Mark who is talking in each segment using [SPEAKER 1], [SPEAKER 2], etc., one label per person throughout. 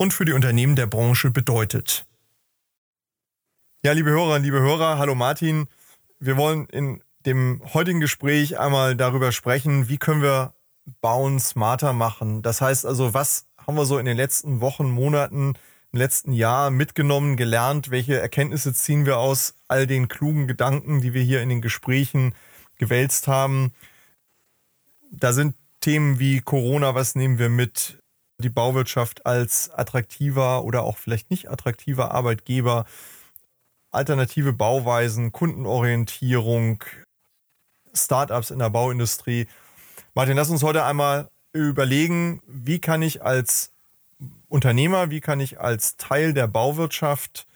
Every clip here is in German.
[SPEAKER 1] und für die Unternehmen der Branche bedeutet. Ja, liebe Hörerinnen, liebe Hörer, hallo Martin. Wir wollen in dem heutigen Gespräch einmal darüber sprechen, wie können wir Bauen smarter machen. Das heißt also, was haben wir so in den letzten Wochen, Monaten, im letzten Jahr mitgenommen, gelernt? Welche Erkenntnisse ziehen wir aus all den klugen Gedanken, die wir hier in den Gesprächen gewälzt haben? Da sind Themen wie Corona, was nehmen wir mit? Die Bauwirtschaft als attraktiver oder auch vielleicht nicht attraktiver Arbeitgeber, alternative Bauweisen, Kundenorientierung, Startups in der Bauindustrie. Martin, lass uns heute einmal überlegen, wie kann ich als Unternehmer, wie kann ich als Teil der Bauwirtschaft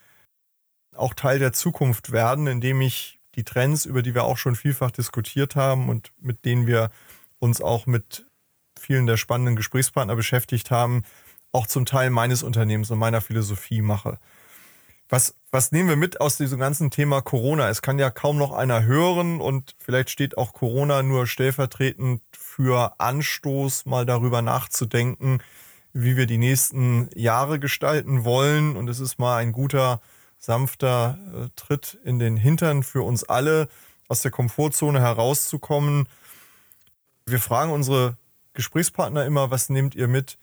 [SPEAKER 1] auch Teil der Zukunft werden, indem ich die Trends, über die wir auch schon vielfach diskutiert haben und mit denen wir uns auch mit vielen der spannenden Gesprächspartner beschäftigt haben, auch zum Teil meines Unternehmens und meiner Philosophie mache. Was, was nehmen wir mit aus diesem ganzen Thema Corona? Es kann ja kaum noch einer hören und vielleicht steht auch Corona nur stellvertretend für Anstoß, mal darüber nachzudenken, wie wir die nächsten Jahre gestalten wollen. Und es ist mal ein guter, sanfter äh, Tritt in den Hintern für uns alle, aus der Komfortzone herauszukommen. Wir fragen unsere Gesprächspartner immer, was nehmt ihr mit?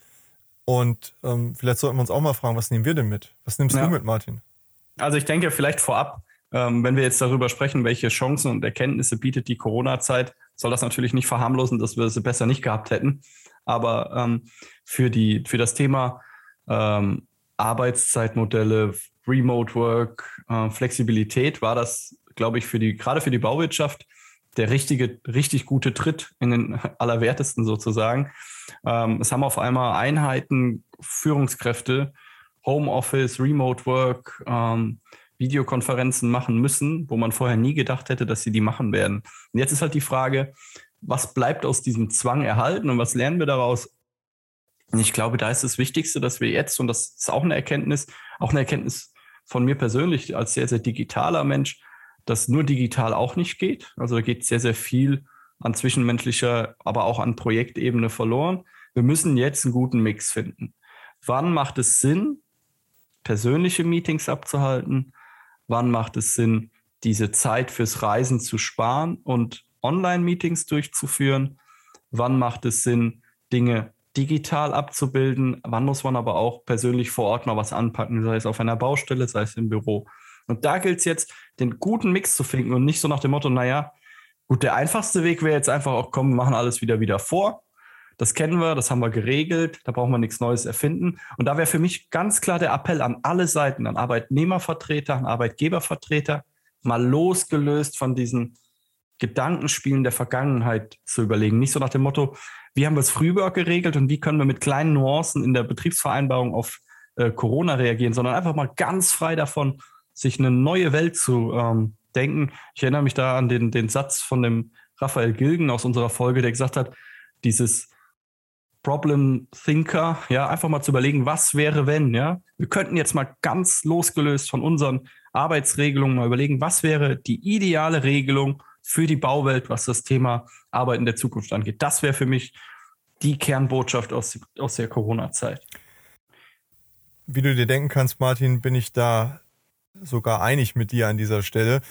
[SPEAKER 1] Und ähm, vielleicht sollten wir uns auch mal fragen, was nehmen wir denn mit? Was nimmst ja. du mit, Martin?
[SPEAKER 2] Also ich denke vielleicht vorab, ähm, wenn wir jetzt darüber sprechen, welche Chancen und Erkenntnisse bietet die Corona-Zeit, soll das natürlich nicht verharmlosen, dass wir sie besser nicht gehabt hätten. Aber ähm, für, die, für das Thema ähm, Arbeitszeitmodelle, Remote Work, äh, Flexibilität war das, glaube ich, für die, gerade für die Bauwirtschaft der richtige, richtig gute Tritt in den Allerwertesten sozusagen. Ähm, es haben auf einmal Einheiten, Führungskräfte, Homeoffice, Remote Work, ähm, Videokonferenzen machen müssen, wo man vorher nie gedacht hätte, dass sie die machen werden. Und jetzt ist halt die Frage, was bleibt aus diesem Zwang erhalten und was lernen wir daraus? Und ich glaube, da ist das Wichtigste, dass wir jetzt, und das ist auch eine Erkenntnis, auch eine Erkenntnis von mir persönlich als sehr, sehr digitaler Mensch, dass nur digital auch nicht geht. Also da geht sehr, sehr viel an zwischenmenschlicher, aber auch an Projektebene verloren. Wir müssen jetzt einen guten Mix finden. Wann macht es Sinn, persönliche Meetings abzuhalten? Wann macht es Sinn, diese Zeit fürs Reisen zu sparen und Online-Meetings durchzuführen? Wann macht es Sinn, Dinge digital abzubilden? Wann muss man aber auch persönlich vor Ort mal was anpacken, sei es auf einer Baustelle, sei es im Büro? Und da gilt es jetzt, den guten Mix zu finden und nicht so nach dem Motto, naja, gut, der einfachste Weg wäre jetzt einfach auch, komm, wir machen alles wieder wieder vor. Das kennen wir, das haben wir geregelt, da brauchen wir nichts Neues erfinden. Und da wäre für mich ganz klar der Appell an alle Seiten, an Arbeitnehmervertreter, an Arbeitgebervertreter, mal losgelöst von diesen Gedankenspielen der Vergangenheit zu überlegen. Nicht so nach dem Motto, wie haben wir es früher geregelt und wie können wir mit kleinen Nuancen in der Betriebsvereinbarung auf äh, Corona reagieren, sondern einfach mal ganz frei davon, sich eine neue Welt zu ähm, denken. Ich erinnere mich da an den, den Satz von dem Raphael Gilgen aus unserer Folge, der gesagt hat, dieses Problem Thinker, ja, einfach mal zu überlegen, was wäre, wenn, ja. Wir könnten jetzt mal ganz losgelöst von unseren Arbeitsregelungen mal überlegen, was wäre die ideale Regelung für die Bauwelt, was das Thema Arbeit in der Zukunft angeht. Das wäre für mich die Kernbotschaft aus, aus der Corona-Zeit.
[SPEAKER 1] Wie du dir denken kannst, Martin, bin ich da sogar einig mit dir an dieser Stelle.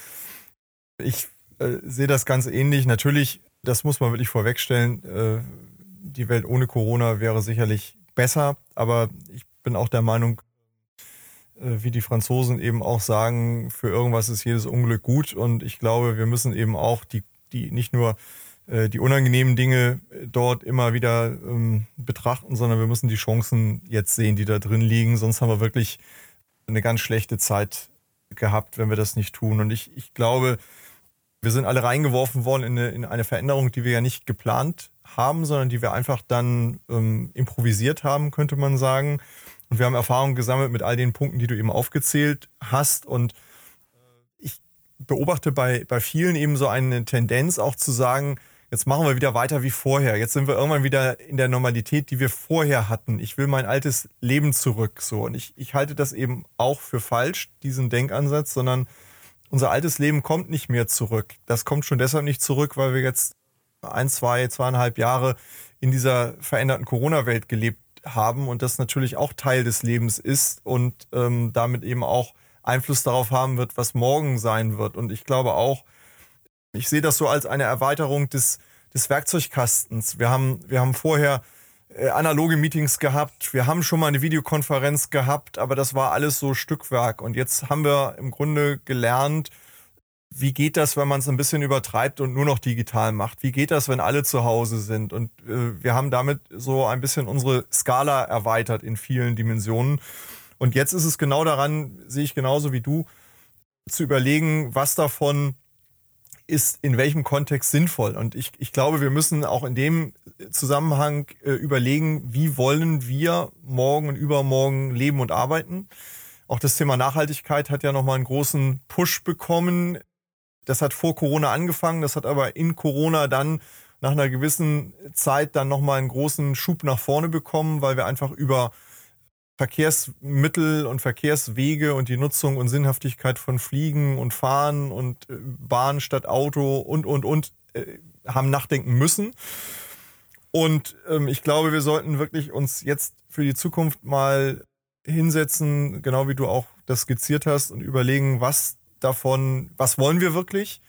[SPEAKER 1] Ich äh, sehe das ganz ähnlich. Natürlich, das muss man wirklich vorwegstellen, äh, die Welt ohne Corona wäre sicherlich besser, aber ich bin auch der Meinung, äh, wie die Franzosen eben auch sagen, für irgendwas ist jedes Unglück gut und ich glaube, wir müssen eben auch die, die nicht nur äh, die unangenehmen Dinge dort immer wieder ähm, betrachten, sondern wir müssen die Chancen jetzt sehen, die da drin liegen. Sonst haben wir wirklich eine ganz schlechte Zeit gehabt, wenn wir das nicht tun. Und ich, ich glaube, wir sind alle reingeworfen worden in eine, in eine Veränderung, die wir ja nicht geplant haben, sondern die wir einfach dann ähm, improvisiert haben, könnte man sagen. Und wir haben Erfahrungen gesammelt mit all den Punkten, die du eben aufgezählt hast. Und ich beobachte bei, bei vielen eben so eine Tendenz auch zu sagen, jetzt machen wir wieder weiter wie vorher. Jetzt sind wir irgendwann wieder in der Normalität, die wir vorher hatten. Ich will mein altes Leben zurück. So. Und ich, ich halte das eben auch für falsch, diesen Denkansatz, sondern unser altes Leben kommt nicht mehr zurück. Das kommt schon deshalb nicht zurück, weil wir jetzt ein, zwei, zweieinhalb Jahre in dieser veränderten Corona-Welt gelebt haben und das natürlich auch Teil des Lebens ist und ähm, damit eben auch Einfluss darauf haben wird, was morgen sein wird. Und ich glaube auch, ich sehe das so als eine Erweiterung des, des Werkzeugkastens. Wir haben, wir haben vorher äh, analoge Meetings gehabt, wir haben schon mal eine Videokonferenz gehabt, aber das war alles so Stückwerk. Und jetzt haben wir im Grunde gelernt, wie geht das, wenn man es ein bisschen übertreibt und nur noch digital macht? Wie geht das, wenn alle zu Hause sind? Und äh, wir haben damit so ein bisschen unsere Skala erweitert in vielen Dimensionen. Und jetzt ist es genau daran, sehe ich genauso wie du, zu überlegen, was davon ist in welchem Kontext sinnvoll. Und ich, ich glaube, wir müssen auch in dem Zusammenhang äh, überlegen, wie wollen wir morgen und übermorgen leben und arbeiten. Auch das Thema Nachhaltigkeit hat ja nochmal einen großen Push bekommen. Das hat vor Corona angefangen, das hat aber in Corona dann nach einer gewissen Zeit dann nochmal einen großen Schub nach vorne bekommen, weil wir einfach über Verkehrsmittel und Verkehrswege und die Nutzung und Sinnhaftigkeit von Fliegen und Fahren und äh, Bahn statt Auto und, und, und äh, haben nachdenken müssen. Und ähm, ich glaube, wir sollten wirklich uns jetzt für die Zukunft mal hinsetzen, genau wie du auch das skizziert hast, und überlegen, was davon, was wollen wir wirklich?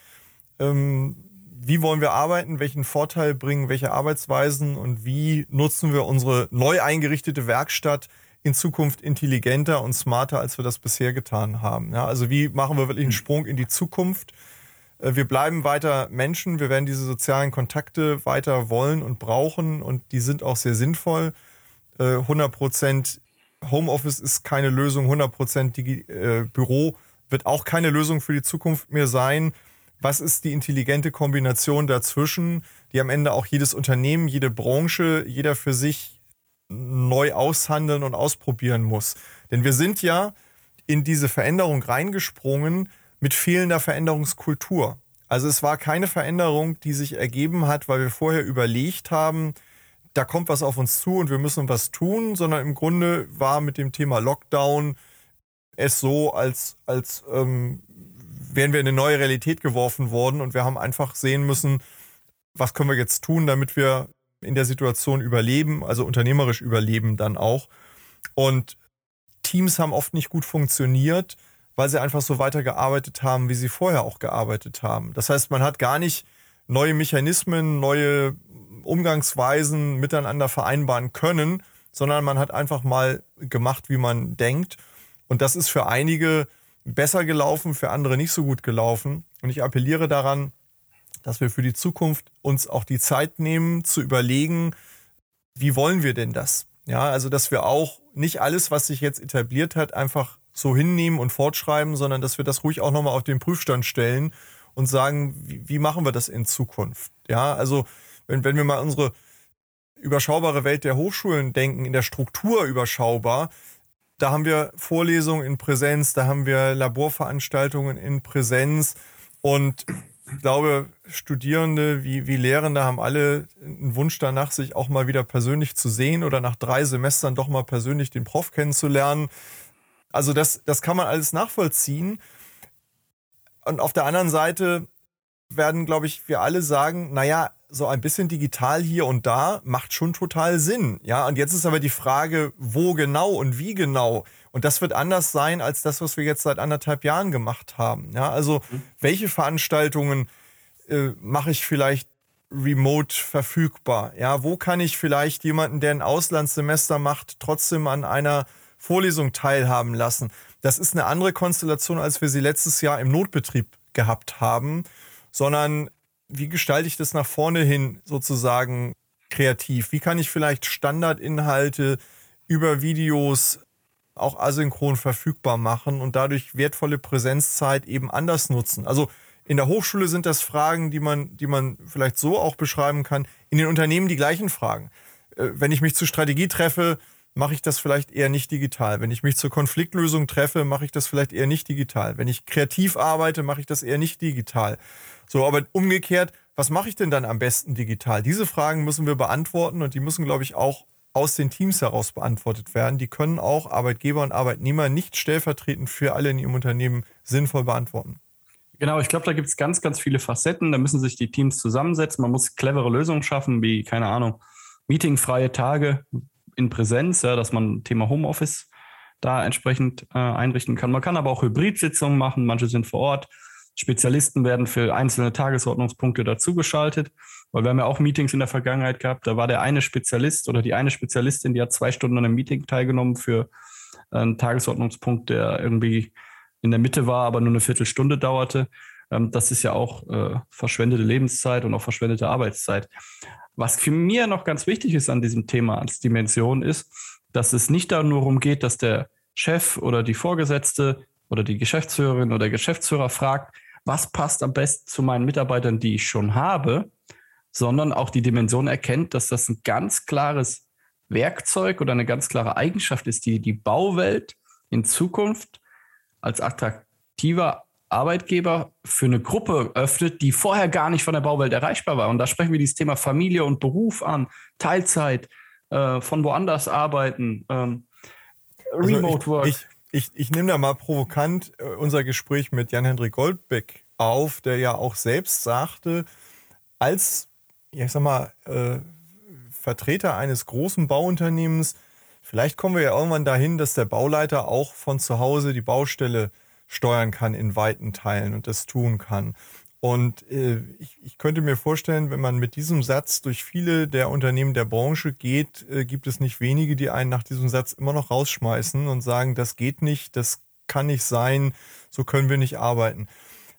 [SPEAKER 1] Ähm, wie wollen wir arbeiten? Welchen Vorteil bringen welche Arbeitsweisen? Und wie nutzen wir unsere neu eingerichtete Werkstatt in Zukunft intelligenter und smarter, als wir das bisher getan haben? Ja, also wie machen wir wirklich einen Sprung in die Zukunft? Äh, wir bleiben weiter Menschen. Wir werden diese sozialen Kontakte weiter wollen und brauchen. Und die sind auch sehr sinnvoll. 100 äh, Prozent Homeoffice ist keine Lösung. 100 Prozent äh, Büro wird auch keine Lösung für die Zukunft mehr sein. Was ist die intelligente Kombination dazwischen, die am Ende auch jedes Unternehmen, jede Branche, jeder für sich neu aushandeln und ausprobieren muss? Denn wir sind ja in diese Veränderung reingesprungen mit fehlender Veränderungskultur. Also es war keine Veränderung, die sich ergeben hat, weil wir vorher überlegt haben, da kommt was auf uns zu und wir müssen was tun, sondern im Grunde war mit dem Thema Lockdown es so, als, als ähm, wären wir in eine neue Realität geworfen worden und wir haben einfach sehen müssen, was können wir jetzt tun, damit wir in der Situation überleben, also unternehmerisch überleben dann auch. Und Teams haben oft nicht gut funktioniert, weil sie einfach so weitergearbeitet haben, wie sie vorher auch gearbeitet haben. Das heißt, man hat gar nicht neue Mechanismen, neue Umgangsweisen miteinander vereinbaren können, sondern man hat einfach mal gemacht, wie man denkt. Und das ist für einige besser gelaufen, für andere nicht so gut gelaufen. Und ich appelliere daran, dass wir für die Zukunft uns auch die Zeit nehmen, zu überlegen, wie wollen wir denn das? Ja, also dass wir auch nicht alles, was sich jetzt etabliert hat, einfach so hinnehmen und fortschreiben, sondern dass wir das ruhig auch nochmal auf den Prüfstand stellen und sagen, wie, wie, machen wir das in Zukunft? Ja, also wenn, wenn wir mal unsere überschaubare Welt der Hochschulen denken, in der Struktur überschaubar, da haben wir Vorlesungen in Präsenz, da haben wir Laborveranstaltungen in Präsenz und ich glaube, Studierende wie, wie Lehrende haben alle einen Wunsch danach, sich auch mal wieder persönlich zu sehen oder nach drei Semestern doch mal persönlich den Prof kennenzulernen. Also das, das kann man alles nachvollziehen. Und auf der anderen Seite werden, glaube ich, wir alle sagen, naja, so ein bisschen digital hier und da macht schon total Sinn. Ja, und jetzt ist aber die Frage, wo genau und wie genau. Und das wird anders sein als das, was wir jetzt seit anderthalb Jahren gemacht haben. Ja, also mhm. welche Veranstaltungen äh, mache ich vielleicht remote verfügbar? Ja, wo kann ich vielleicht jemanden, der ein Auslandssemester macht, trotzdem an einer Vorlesung teilhaben lassen? Das ist eine andere Konstellation, als wir sie letztes Jahr im Notbetrieb gehabt haben, sondern wie gestalte ich das nach vorne hin sozusagen kreativ? Wie kann ich vielleicht Standardinhalte über Videos auch asynchron verfügbar machen und dadurch wertvolle Präsenzzeit eben anders nutzen? Also in der Hochschule sind das Fragen, die man, die man vielleicht so auch beschreiben kann. In den Unternehmen die gleichen Fragen. Äh, wenn ich mich zur Strategie treffe, mache ich das vielleicht eher nicht digital. Wenn ich mich zur Konfliktlösung treffe, mache ich das vielleicht eher nicht digital. Wenn ich kreativ arbeite, mache ich das eher nicht digital. So, aber umgekehrt, was mache ich denn dann am besten digital? Diese Fragen müssen wir beantworten und die müssen, glaube ich, auch aus den Teams heraus beantwortet werden. Die können auch Arbeitgeber und Arbeitnehmer nicht stellvertretend für alle in ihrem Unternehmen sinnvoll beantworten.
[SPEAKER 2] Genau, ich glaube, da gibt es ganz, ganz viele Facetten. Da müssen sich die Teams zusammensetzen. Man muss clevere Lösungen schaffen, wie, keine Ahnung, meetingfreie Tage in Präsenz, ja, dass man Thema Homeoffice da entsprechend äh, einrichten kann. Man kann aber auch Hybrid-Sitzungen machen. Manche sind vor Ort. Spezialisten werden für einzelne Tagesordnungspunkte dazugeschaltet, weil wir haben ja auch Meetings in der Vergangenheit gehabt. Da war der eine Spezialist oder die eine Spezialistin, die hat zwei Stunden an einem Meeting teilgenommen für einen Tagesordnungspunkt, der irgendwie in der Mitte war, aber nur eine Viertelstunde dauerte. Ähm, das ist ja auch äh, verschwendete Lebenszeit und auch verschwendete Arbeitszeit. Was für mir noch ganz wichtig ist an diesem Thema als Dimension ist, dass es nicht darum geht, dass der Chef oder die Vorgesetzte oder die Geschäftsführerin oder der Geschäftsführer fragt, was passt am besten zu meinen Mitarbeitern, die ich schon habe, sondern auch die Dimension erkennt, dass das ein ganz klares Werkzeug oder eine ganz klare Eigenschaft ist, die die Bauwelt in Zukunft als attraktiver Arbeitgeber für eine Gruppe öffnet, die vorher gar nicht von der Bauwelt erreichbar war. Und da sprechen wir dieses Thema Familie und Beruf an, Teilzeit, äh, von woanders arbeiten, ähm,
[SPEAKER 1] also Remote Work. Ich, ich, ich nehme da mal provokant äh, unser Gespräch mit Jan-Hendrik Goldbeck auf, der ja auch selbst sagte, als, ja, ich sag mal, äh, Vertreter eines großen Bauunternehmens, vielleicht kommen wir ja irgendwann dahin, dass der Bauleiter auch von zu Hause die Baustelle steuern kann in weiten Teilen und das tun kann. Und äh, ich, ich könnte mir vorstellen, wenn man mit diesem Satz durch viele der Unternehmen der Branche geht, äh, gibt es nicht wenige, die einen nach diesem Satz immer noch rausschmeißen und sagen, das geht nicht, das kann nicht sein, so können wir nicht arbeiten.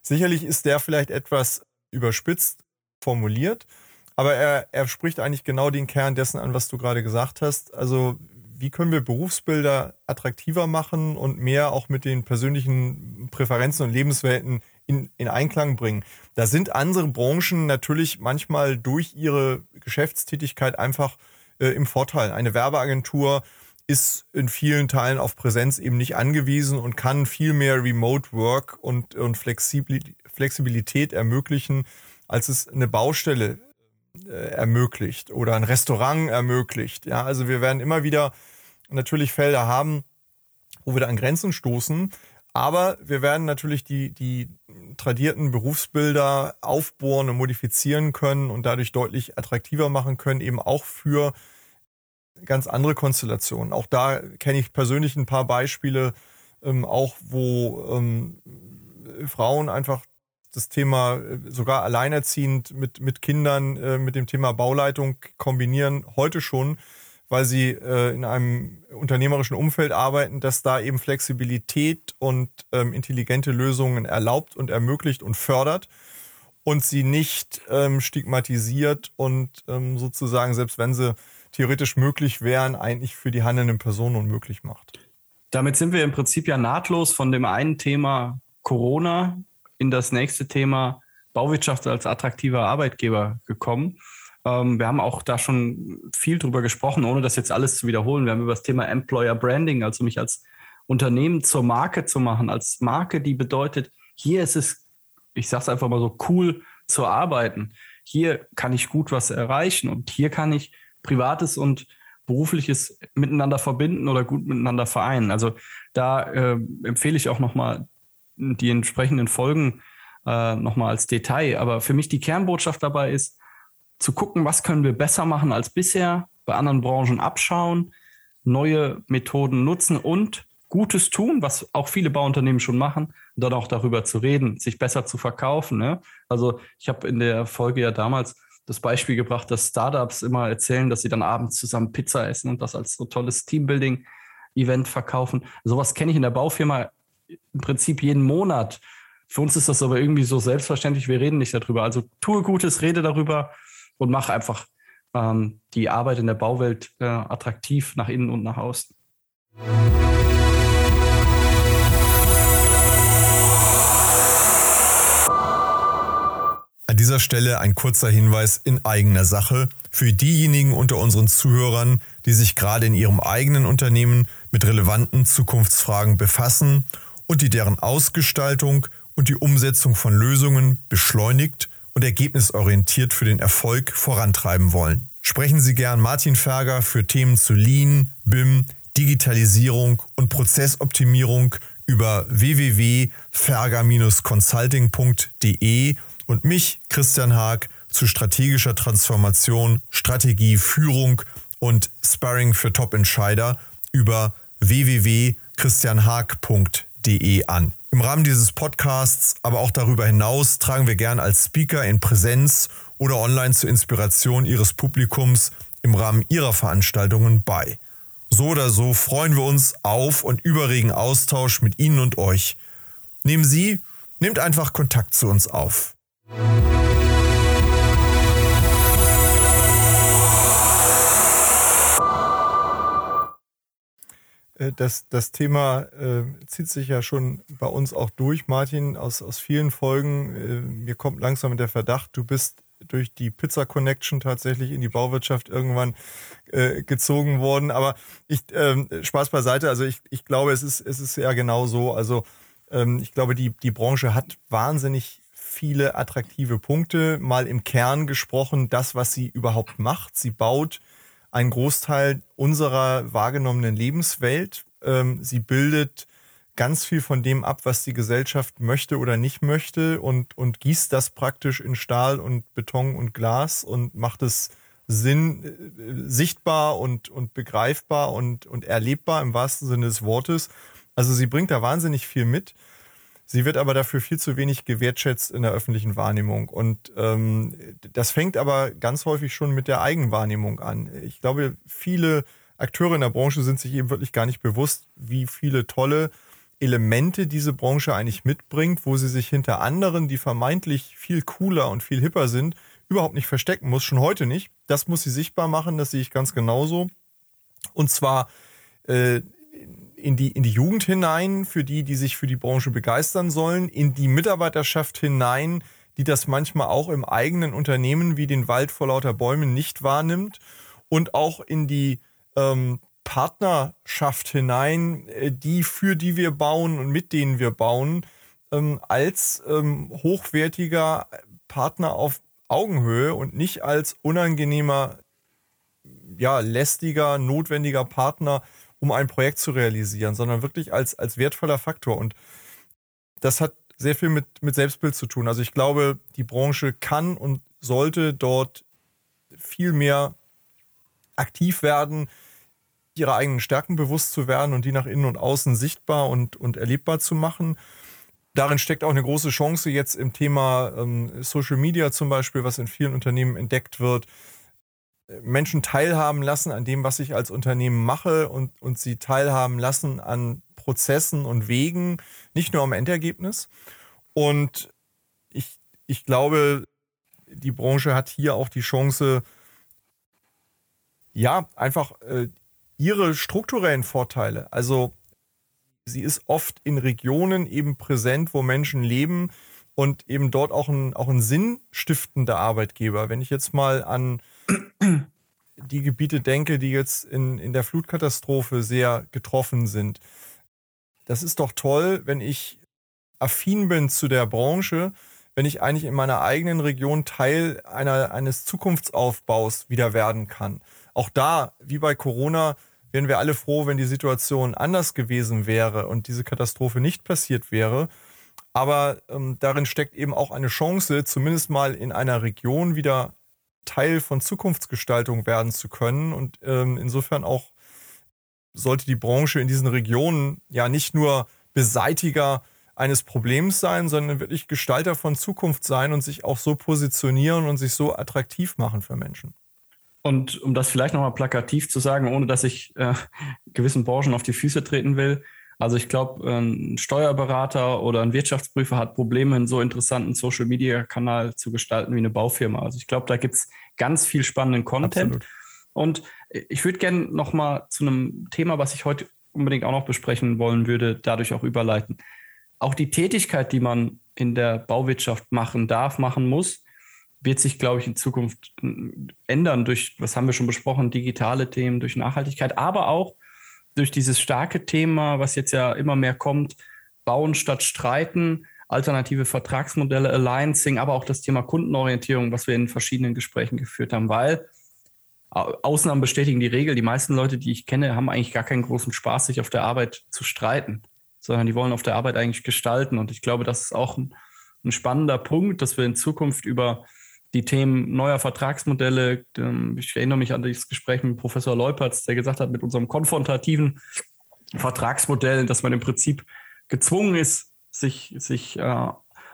[SPEAKER 1] Sicherlich ist der vielleicht etwas überspitzt formuliert, aber er, er spricht eigentlich genau den Kern dessen an, was du gerade gesagt hast. Also wie können wir Berufsbilder attraktiver machen und mehr auch mit den persönlichen Präferenzen und Lebenswelten in, in Einklang bringen. Da sind andere Branchen natürlich manchmal durch ihre Geschäftstätigkeit einfach äh, im Vorteil. Eine Werbeagentur ist in vielen Teilen auf Präsenz eben nicht angewiesen und kann viel mehr Remote Work und, und Flexibilität ermöglichen, als es eine Baustelle ermöglicht oder ein Restaurant ermöglicht. Ja, also wir werden immer wieder natürlich Felder haben, wo wir da an Grenzen stoßen. Aber wir werden natürlich die, die tradierten Berufsbilder aufbohren und modifizieren können und dadurch deutlich attraktiver machen können, eben auch für ganz andere Konstellationen. Auch da kenne ich persönlich ein paar Beispiele, ähm, auch wo ähm, Frauen einfach das Thema äh, sogar alleinerziehend mit, mit Kindern, äh, mit dem Thema Bauleitung kombinieren, heute schon weil sie äh, in einem unternehmerischen Umfeld arbeiten, dass da eben Flexibilität und ähm, intelligente Lösungen erlaubt und ermöglicht und fördert und sie nicht ähm, stigmatisiert und ähm, sozusagen, selbst wenn sie theoretisch möglich wären, eigentlich für die handelnden Personen unmöglich macht.
[SPEAKER 2] Damit sind wir im Prinzip ja nahtlos von dem einen Thema Corona in das nächste Thema Bauwirtschaft als attraktiver Arbeitgeber gekommen. Ähm, wir haben auch da schon viel drüber gesprochen, ohne das jetzt alles zu wiederholen. Wir haben über das Thema Employer Branding, also mich als Unternehmen zur Marke zu machen, als Marke, die bedeutet, hier ist es, ich sage es einfach mal so, cool zu arbeiten. Hier kann ich gut was erreichen und hier kann ich Privates und Berufliches miteinander verbinden oder gut miteinander vereinen. Also da äh, empfehle ich auch nochmal die entsprechenden Folgen äh, nochmal als Detail. Aber für mich die Kernbotschaft dabei ist, zu gucken, was können wir besser machen als bisher, bei anderen Branchen abschauen, neue Methoden nutzen und Gutes tun, was auch viele Bauunternehmen schon machen, und dann auch darüber zu reden, sich besser zu verkaufen. Ne? Also ich habe in der Folge ja damals das Beispiel gebracht, dass Startups immer erzählen, dass sie dann abends zusammen Pizza essen und das als so tolles Teambuilding-Event verkaufen. Sowas kenne ich in der Baufirma im Prinzip jeden Monat. Für uns ist das aber irgendwie so selbstverständlich, wir reden nicht darüber. Also tue Gutes, rede darüber, und mach einfach ähm, die Arbeit in der Bauwelt äh, attraktiv nach innen und nach außen.
[SPEAKER 1] An dieser dieser Stelle ein kurzer Hinweis in eigener Sache für diejenigen unter unseren Zuhörern, die sich gerade in ihrem eigenen Unternehmen mit relevanten Zukunftsfragen befassen und die deren Ausgestaltung und die Umsetzung von Lösungen beschleunigt und ergebnisorientiert für den Erfolg vorantreiben wollen. Sprechen Sie gern Martin Ferger für Themen zu Lean, BIM, Digitalisierung und Prozessoptimierung über www.ferger-consulting.de und mich, Christian Haag, zu strategischer Transformation, Strategie, Führung und Sparring für Top-Entscheider über www.christianhaag.de an. Im Rahmen dieses Podcasts, aber auch darüber hinaus, tragen wir gern als Speaker in Präsenz oder online zur Inspiration Ihres Publikums im Rahmen Ihrer Veranstaltungen bei. So oder so freuen wir uns auf und überregen Austausch mit Ihnen und euch. Nehmen Sie, nehmt einfach Kontakt zu uns auf. Das, das Thema äh, zieht sich ja schon bei uns auch durch, Martin, aus, aus vielen Folgen. Äh, mir kommt langsam der Verdacht, du bist durch die Pizza Connection tatsächlich in die Bauwirtschaft irgendwann äh, gezogen worden. Aber ich, ähm, Spaß beiseite, also ich, ich glaube, es ist, es ist ja genau so. Also ähm, ich glaube, die, die Branche hat wahnsinnig viele attraktive Punkte. Mal im Kern gesprochen, das, was sie überhaupt macht. Sie baut einen Großteil unserer wahrgenommenen Lebenswelt. Ähm, sie bildet ganz viel von dem ab, was die Gesellschaft möchte oder nicht möchte und, und gießt das praktisch in Stahl und Beton und Glas und macht es Sinn äh, sichtbar und, und begreifbar und, und erlebbar im wahrsten Sinne des Wortes. Also sie bringt da wahnsinnig viel mit. Sie wird aber dafür viel zu wenig gewertschätzt in der öffentlichen Wahrnehmung. Und ähm, das fängt aber ganz häufig schon mit der Eigenwahrnehmung an. Ich glaube, viele Akteure in der Branche sind sich eben wirklich gar nicht bewusst, wie viele tolle Elemente diese Branche eigentlich mitbringt, wo sie sich hinter anderen, die vermeintlich viel cooler und viel hipper sind, überhaupt nicht verstecken muss, schon heute nicht. Das muss sie sichtbar machen, das sehe ich ganz genauso. Und zwar äh, in die, in die Jugend hinein, für die, die sich für die Branche begeistern sollen, in die Mitarbeiterschaft hinein, die das manchmal auch im eigenen Unternehmen wie den Wald vor lauter Bäumen nicht wahrnimmt. Und auch in die ähm, Partnerschaft hinein, äh, die für die wir bauen und mit denen wir bauen, ähm, als ähm, hochwertiger Partner auf Augenhöhe und nicht als unangenehmer, ja, lästiger, notwendiger Partner, um ein Projekt zu realisieren, sondern wirklich als, als wertvoller Faktor. Und das hat sehr viel mit, mit Selbstbild zu tun. Also ich glaube, die Branche kann und sollte dort viel mehr aktiv werden, ihre eigenen Stärken bewusst zu werden und die nach innen und außen sichtbar und, und erlebbar zu machen. Darin steckt auch eine große Chance jetzt im Thema ähm, Social Media zum Beispiel, was in vielen Unternehmen entdeckt wird, Menschen teilhaben lassen an dem, was ich als Unternehmen mache und, und sie teilhaben lassen an Prozessen und Wegen, nicht nur am Endergebnis. Und ich, ich glaube, die Branche hat hier auch die Chance, ja, einfach äh, ihre strukturellen Vorteile, also sie ist oft in Regionen eben präsent, wo Menschen leben und eben dort auch ein, auch ein sinnstiftender Arbeitgeber. Wenn ich jetzt mal an die Gebiete denke, die jetzt in, in der Flutkatastrophe sehr getroffen sind. Das ist doch toll, wenn ich affin bin zu der Branche, wenn ich eigentlich in meiner eigenen Region Teil einer, eines Zukunftsaufbaus wieder werden kann. Auch da, wie bei Corona, wären wir alle froh, wenn die Situation anders gewesen wäre und diese Katastrophe nicht passiert wäre. Aber ähm, darin steckt eben auch eine Chance, zumindest mal in einer Region wieder Teil von Zukunftsgestaltung werden zu können. Und ähm, insofern auch sollte die Branche in diesen Regionen ja nicht nur Beseitiger eines Problems sein, sondern wirklich Gestalter von Zukunft sein und sich auch so positionieren und sich so attraktiv machen für Menschen.
[SPEAKER 2] Und um das vielleicht nochmal plakativ zu sagen, ohne dass ich äh, gewissen Branchen auf die Füße treten will, also ich glaube, ein Steuerberater oder ein Wirtschaftsprüfer hat Probleme, einen so interessanten Social-Media-Kanal zu gestalten wie eine Baufirma. Also ich glaube, da gibt es ganz viel spannenden Content. Absolut. Und ich würde gerne noch mal zu einem Thema, was ich heute unbedingt auch noch besprechen wollen würde, dadurch auch überleiten. Auch die Tätigkeit, die man in der Bauwirtschaft machen darf, machen muss, wird sich, glaube ich, in Zukunft ändern durch, was haben wir schon besprochen, digitale Themen, durch Nachhaltigkeit, aber auch durch dieses starke Thema, was jetzt ja immer mehr kommt, bauen statt streiten, alternative Vertragsmodelle, Alliancing, aber auch das Thema Kundenorientierung, was wir in verschiedenen Gesprächen geführt haben, weil Ausnahmen bestätigen die Regel. Die meisten Leute, die ich kenne, haben eigentlich gar keinen großen Spaß, sich auf der Arbeit zu streiten, sondern die wollen auf der Arbeit eigentlich gestalten. Und ich glaube, das ist auch ein, ein spannender Punkt, dass wir in Zukunft über die Themen neuer Vertragsmodelle. Ähm, ich erinnere mich an das Gespräch mit Professor Leupertz, der gesagt hat, mit unserem konfrontativen Vertragsmodell, dass man im Prinzip gezwungen ist, sich, sich äh,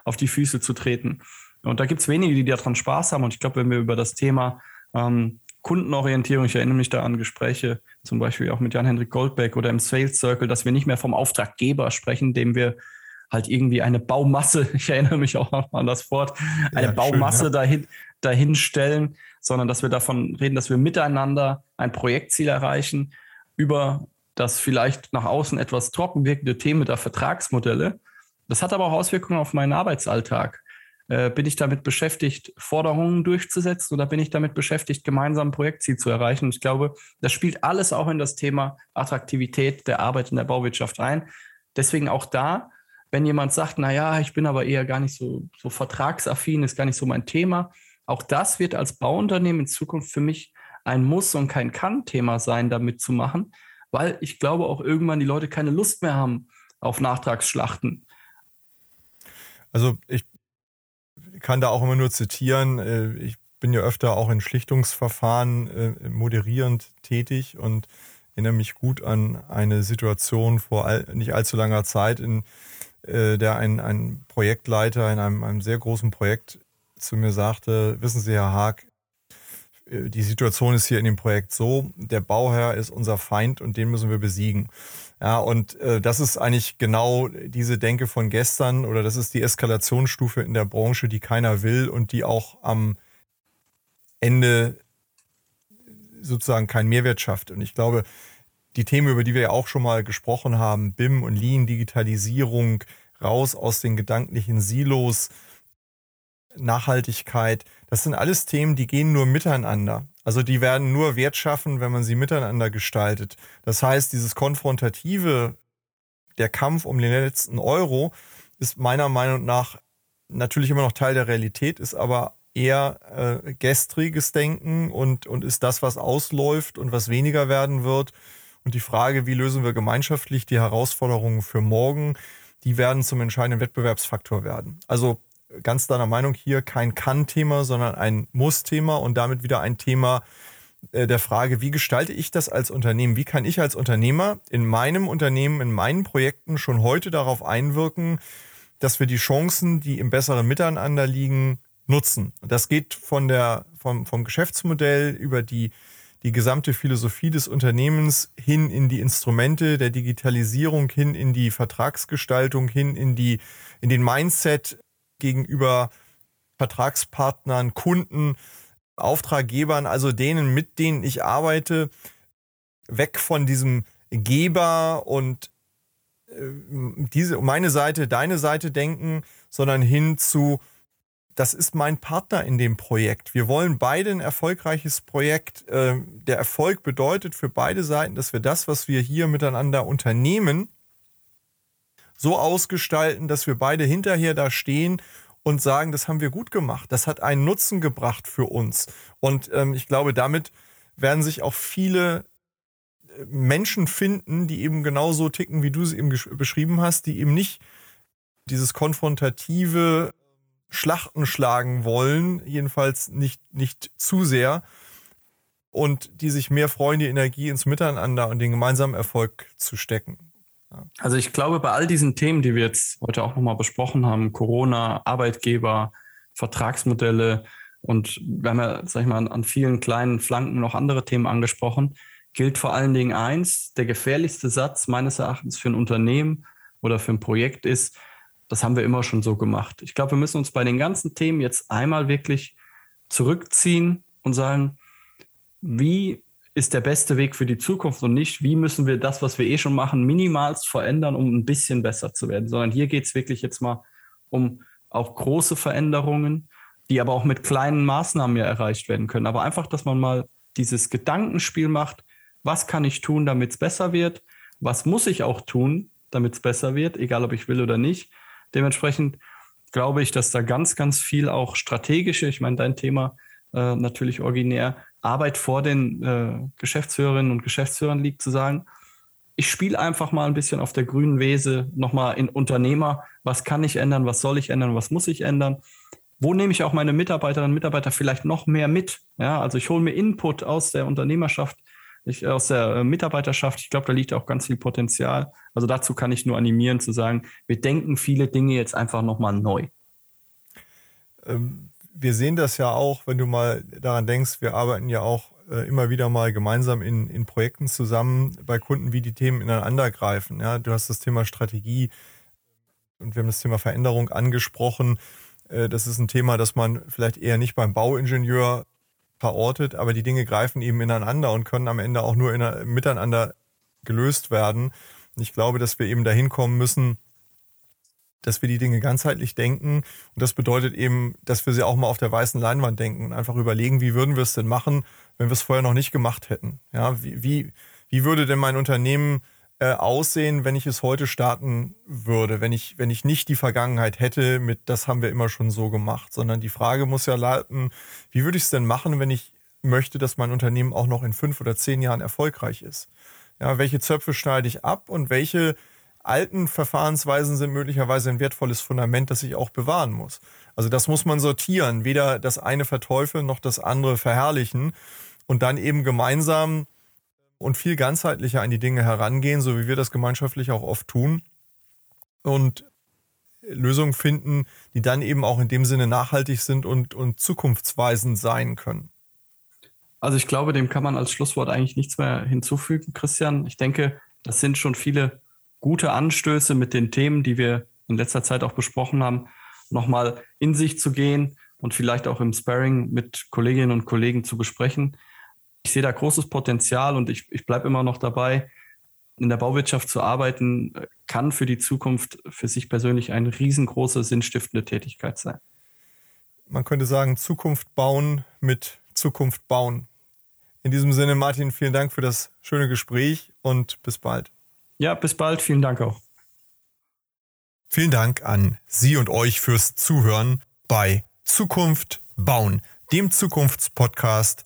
[SPEAKER 2] auf die Füße zu treten. Und da gibt es wenige, die daran Spaß haben. Und ich glaube, wenn wir über das Thema ähm, Kundenorientierung, ich erinnere mich da an Gespräche, zum Beispiel auch mit Jan-Hendrik Goldbeck oder im Sales Circle, dass wir nicht mehr vom Auftraggeber sprechen, dem wir halt irgendwie eine Baumasse, ich erinnere mich auch noch an das Wort, eine ja, Baumasse schön, ja. dahin, dahin stellen, sondern dass wir davon reden, dass wir miteinander ein Projektziel erreichen über das vielleicht nach außen etwas trocken wirkende Thema der Vertragsmodelle. Das hat aber auch Auswirkungen auf meinen Arbeitsalltag. Äh, bin ich damit beschäftigt, Forderungen durchzusetzen oder bin ich damit beschäftigt, gemeinsam ein Projektziel zu erreichen? Und ich glaube, das spielt alles auch in das Thema Attraktivität der Arbeit in der Bauwirtschaft ein. Deswegen auch da wenn jemand sagt, na ja, ich bin aber eher gar nicht so, so vertragsaffin, ist gar nicht so mein Thema, auch das wird als Bauunternehmen in Zukunft für mich ein Muss und kein Kann-Thema sein, damit zu machen, weil ich glaube auch irgendwann die Leute keine Lust mehr haben auf Nachtragsschlachten.
[SPEAKER 1] Also ich kann da auch immer nur zitieren, äh, ich bin ja öfter auch in Schlichtungsverfahren äh, moderierend tätig und erinnere mich gut an eine Situation vor nicht allzu langer Zeit, in äh, der ein, ein Projektleiter in einem, einem sehr großen Projekt zu mir sagte, wissen Sie, Herr Haag, äh, die Situation ist hier in dem Projekt so, der Bauherr ist unser Feind und den müssen wir besiegen. Ja, und äh, das ist eigentlich genau diese Denke von gestern oder das ist die Eskalationsstufe in der Branche, die keiner will und die auch am Ende sozusagen keinen Mehrwert schafft. Und ich glaube, die Themen, über die wir ja auch schon mal gesprochen haben, BIM und Lean, Digitalisierung, raus aus den gedanklichen Silos, Nachhaltigkeit, das sind alles Themen, die gehen nur miteinander. Also die werden nur Wert schaffen, wenn man sie miteinander gestaltet. Das heißt, dieses konfrontative, der Kampf um den letzten Euro ist meiner Meinung nach natürlich immer noch Teil der Realität, ist aber eher äh, gestriges Denken und, und ist das, was ausläuft und was weniger werden wird. Und die Frage, wie lösen wir gemeinschaftlich die Herausforderungen für morgen, die werden zum entscheidenden Wettbewerbsfaktor werden. Also ganz deiner Meinung hier kein Kann-Thema, sondern ein Muss-Thema und damit wieder ein Thema äh, der Frage, wie gestalte ich das als Unternehmen? Wie kann ich als Unternehmer in meinem Unternehmen, in meinen Projekten schon heute darauf einwirken, dass wir die Chancen, die im besseren Miteinander liegen, nutzen? Das geht von der, vom, vom Geschäftsmodell über die die gesamte Philosophie des Unternehmens hin in die Instrumente der Digitalisierung, hin in die Vertragsgestaltung, hin in die, in den Mindset gegenüber Vertragspartnern, Kunden, Auftraggebern, also denen, mit denen ich arbeite, weg von diesem Geber und äh, diese, meine Seite, deine Seite denken, sondern hin zu das ist mein Partner in dem Projekt. Wir wollen beide ein erfolgreiches Projekt. Ähm, der Erfolg bedeutet für beide Seiten, dass wir das, was wir hier miteinander unternehmen, so ausgestalten, dass wir beide hinterher da stehen und sagen, das haben wir gut gemacht. Das hat einen Nutzen gebracht für uns. Und ähm, ich glaube, damit werden sich auch viele äh, Menschen finden, die eben genauso ticken, wie du es eben beschrieben hast, die eben nicht dieses konfrontative Schlachten schlagen wollen, jedenfalls nicht, nicht zu sehr, und die sich mehr freuen, die Energie ins Miteinander und den gemeinsamen Erfolg zu stecken.
[SPEAKER 2] Also ich glaube, bei all diesen Themen, die wir jetzt heute auch nochmal besprochen haben, Corona, Arbeitgeber, Vertragsmodelle und wir haben ja, sag ich mal, an vielen kleinen Flanken noch andere Themen angesprochen, gilt vor allen Dingen eins, der gefährlichste Satz meines Erachtens für ein Unternehmen oder für ein Projekt ist, das haben wir immer schon so gemacht. Ich glaube, wir müssen uns bei den ganzen Themen jetzt einmal wirklich zurückziehen und sagen, wie ist der beste Weg für die Zukunft und nicht, wie müssen wir das, was wir eh schon machen, minimalst verändern, um ein bisschen besser zu werden, sondern hier geht es wirklich jetzt mal um auch große Veränderungen, die aber auch mit kleinen Maßnahmen ja erreicht werden können. Aber einfach, dass man mal dieses Gedankenspiel macht, was kann ich tun, damit es besser wird, was muss ich auch tun, damit es besser wird, egal ob ich will oder nicht. Dementsprechend glaube ich, dass da ganz, ganz viel auch strategische, ich meine, dein Thema äh, natürlich originär, Arbeit vor den äh, Geschäftsführerinnen und Geschäftsführern liegt, zu sagen, ich spiele einfach mal ein bisschen auf der grünen Wese, nochmal in Unternehmer, was kann ich ändern, was soll ich ändern, was muss ich ändern. Wo nehme ich auch meine Mitarbeiterinnen und Mitarbeiter vielleicht noch mehr mit? Ja, also ich hole mir Input aus der Unternehmerschaft, ich, aus der äh, Mitarbeiterschaft. Ich glaube, da liegt auch ganz viel Potenzial. Also dazu kann ich nur animieren zu sagen, wir denken viele Dinge jetzt einfach nochmal neu.
[SPEAKER 1] Ähm, wir sehen das ja auch, wenn du mal daran denkst, wir arbeiten ja auch äh, immer wieder mal gemeinsam in, in Projekten zusammen bei Kunden, wie die Themen ineinander greifen. Ja, du hast das Thema Strategie und wir haben das Thema Veränderung angesprochen. Äh, das ist ein Thema, das man vielleicht eher nicht beim Bauingenieur verortet, aber die Dinge greifen eben ineinander und können am Ende auch nur in, miteinander gelöst werden. ich glaube, dass wir eben dahin kommen müssen, dass wir die Dinge ganzheitlich denken. Und das bedeutet eben, dass wir sie auch mal auf der weißen Leinwand denken und einfach überlegen, wie würden wir es denn machen, wenn wir es vorher noch nicht gemacht hätten. Ja, wie, wie, wie würde denn mein Unternehmen äh, aussehen, wenn ich es heute starten würde, wenn ich, wenn ich nicht die Vergangenheit hätte mit, das haben wir immer schon so gemacht, sondern die Frage muss ja lauten, wie würde ich es denn machen, wenn ich möchte, dass mein Unternehmen auch noch in fünf oder zehn Jahren erfolgreich ist? Ja, welche Zöpfe schneide ich ab und welche alten Verfahrensweisen sind möglicherweise ein wertvolles Fundament, das ich auch bewahren muss. Also das muss man sortieren, weder das eine verteufeln noch das andere verherrlichen und dann eben gemeinsam und viel ganzheitlicher an die Dinge herangehen, so wie wir das gemeinschaftlich auch oft tun. Und Lösungen finden, die dann eben auch in dem Sinne nachhaltig sind und, und zukunftsweisend sein können.
[SPEAKER 2] Also ich glaube, dem kann man als Schlusswort eigentlich nichts mehr hinzufügen, Christian. Ich denke, das sind schon viele gute Anstöße mit den Themen, die wir in letzter Zeit auch besprochen haben, nochmal in sich zu gehen und vielleicht auch im Sparring mit Kolleginnen und Kollegen zu besprechen ich sehe da großes Potenzial und ich, ich bleibe immer noch dabei. In der Bauwirtschaft zu arbeiten, äh, kann für die Zukunft für sich persönlich eine riesengroße, sinnstiftende Tätigkeit sein.
[SPEAKER 1] Man könnte sagen, Zukunft bauen mit Zukunft bauen. In diesem Sinne, Martin, vielen Dank für das schöne Gespräch und bis bald.
[SPEAKER 2] Ja, bis bald. Vielen Dank auch.
[SPEAKER 1] Vielen Dank an Sie und euch fürs Zuhören bei Zukunft bauen, dem Zukunftspodcast